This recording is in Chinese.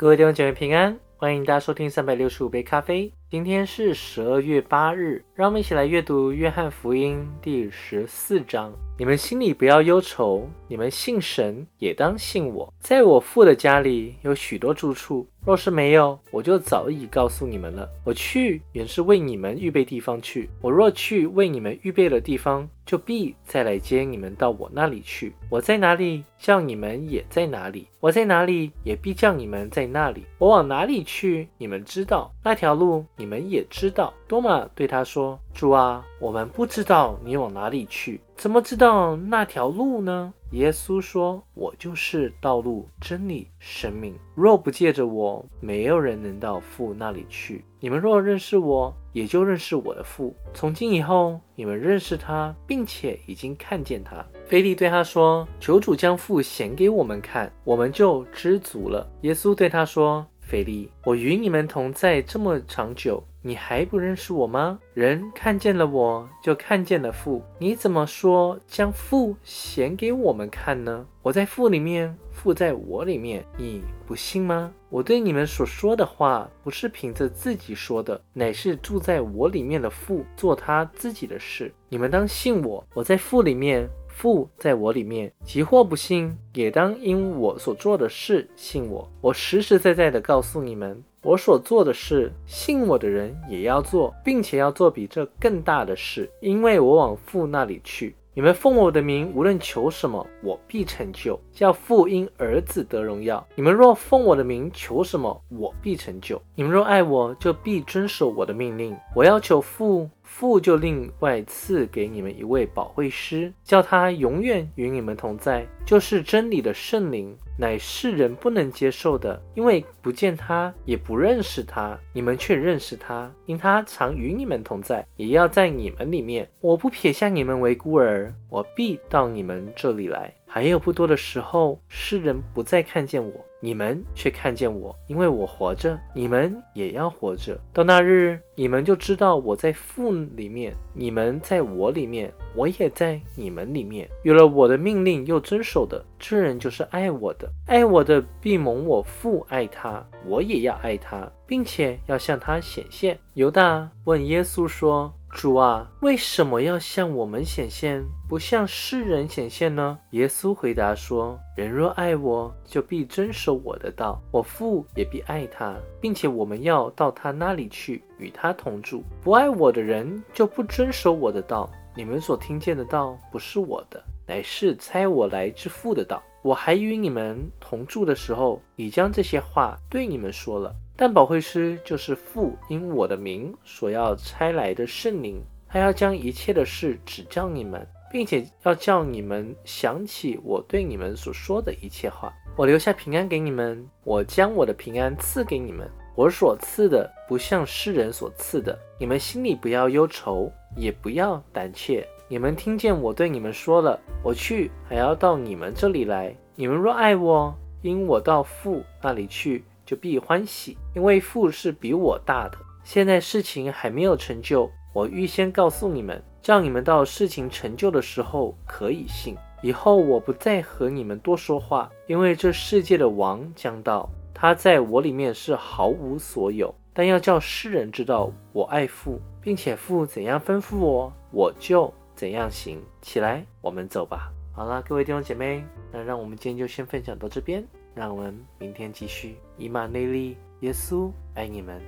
各位弟兄姐妹平安，欢迎大家收听三百六十五杯咖啡。今天是十二月八日，让我们一起来阅读约翰福音第十四章。你们心里不要忧愁，你们信神也当信我。在我父的家里有许多住处，若是没有，我就早已告诉你们了。我去原是为你们预备地方去。我若去为你们预备了地方，就必再来接你们到我那里去。我在哪里，叫你们也在哪里；我在哪里，也必叫你们在那里。我往哪里去，你们知道那条路，你们也知道。多马对他说：“主啊，我们不知道你往哪里去，怎么知道那条路呢？”耶稣说：“我就是道路、真理、生命。若不借着我，没有人能到父那里去。你们若认识我，也就认识我的父。从今以后，你们认识他，并且已经看见他。”菲利对他说：“求主将父显给我们看，我们就知足了。”耶稣对他说：“菲利，我与你们同在这么长久。”你还不认识我吗？人看见了我，就看见了父。你怎么说将父显给我们看呢？我在父里面，父在我里面，你不信吗？我对你们所说的话，不是凭着自己说的，乃是住在我里面的父做他自己的事。你们当信我，我在父里面。父在我里面，即或不信，也当因我所做的事信我。我实实在在的告诉你们，我所做的事，信我的人也要做，并且要做比这更大的事，因为我往父那里去。你们奉我的名，无论求什么，我必成就，叫父因儿子得荣耀。你们若奉我的名求什么，我必成就。你们若爱我，就必遵守我的命令。我要求父。父就另外赐给你们一位保惠师，叫他永远与你们同在，就是真理的圣灵，乃世人不能接受的，因为不见他，也不认识他。你们却认识他，因他常与你们同在，也要在你们里面。我不撇下你们为孤儿，我必到你们这里来。还有不多的时候，世人不再看见我，你们却看见我，因为我活着，你们也要活着。到那日，你们就知道我在父里面，你们在我里面，我也在你们里面。有了我的命令又遵守的，这人就是爱我的。爱我的必蒙我父爱他，我也要爱他，并且要向他显现。犹大问耶稣说。主啊，为什么要向我们显现，不向世人显现呢？耶稣回答说：“人若爱我，就必遵守我的道；我父也必爱他，并且我们要到他那里去，与他同住。不爱我的人，就不遵守我的道。你们所听见的道，不是我的，乃是差我来之父的道。我还与你们同住的时候，已将这些话对你们说了。”但保惠师就是父因我的名所要差来的圣灵，他要将一切的事指教你们，并且要叫你们想起我对你们所说的一切话。我留下平安给你们，我将我的平安赐给你们。我所赐的不像世人所赐的。你们心里不要忧愁，也不要胆怯。你们听见我对你们说了，我去还要到你们这里来。你们若爱我，因我到父那里去。就必欢喜，因为父是比我大的。现在事情还没有成就，我预先告诉你们，叫你们到事情成就的时候可以信。以后我不再和你们多说话，因为这世界的王将到，他在我里面是毫无所有。但要叫世人知道我爱父，并且父怎样吩咐我，我就怎样行。起来，我们走吧。好了，各位弟兄姐妹，那让我们今天就先分享到这边。让我们明天继续。以马内利，耶稣爱你们。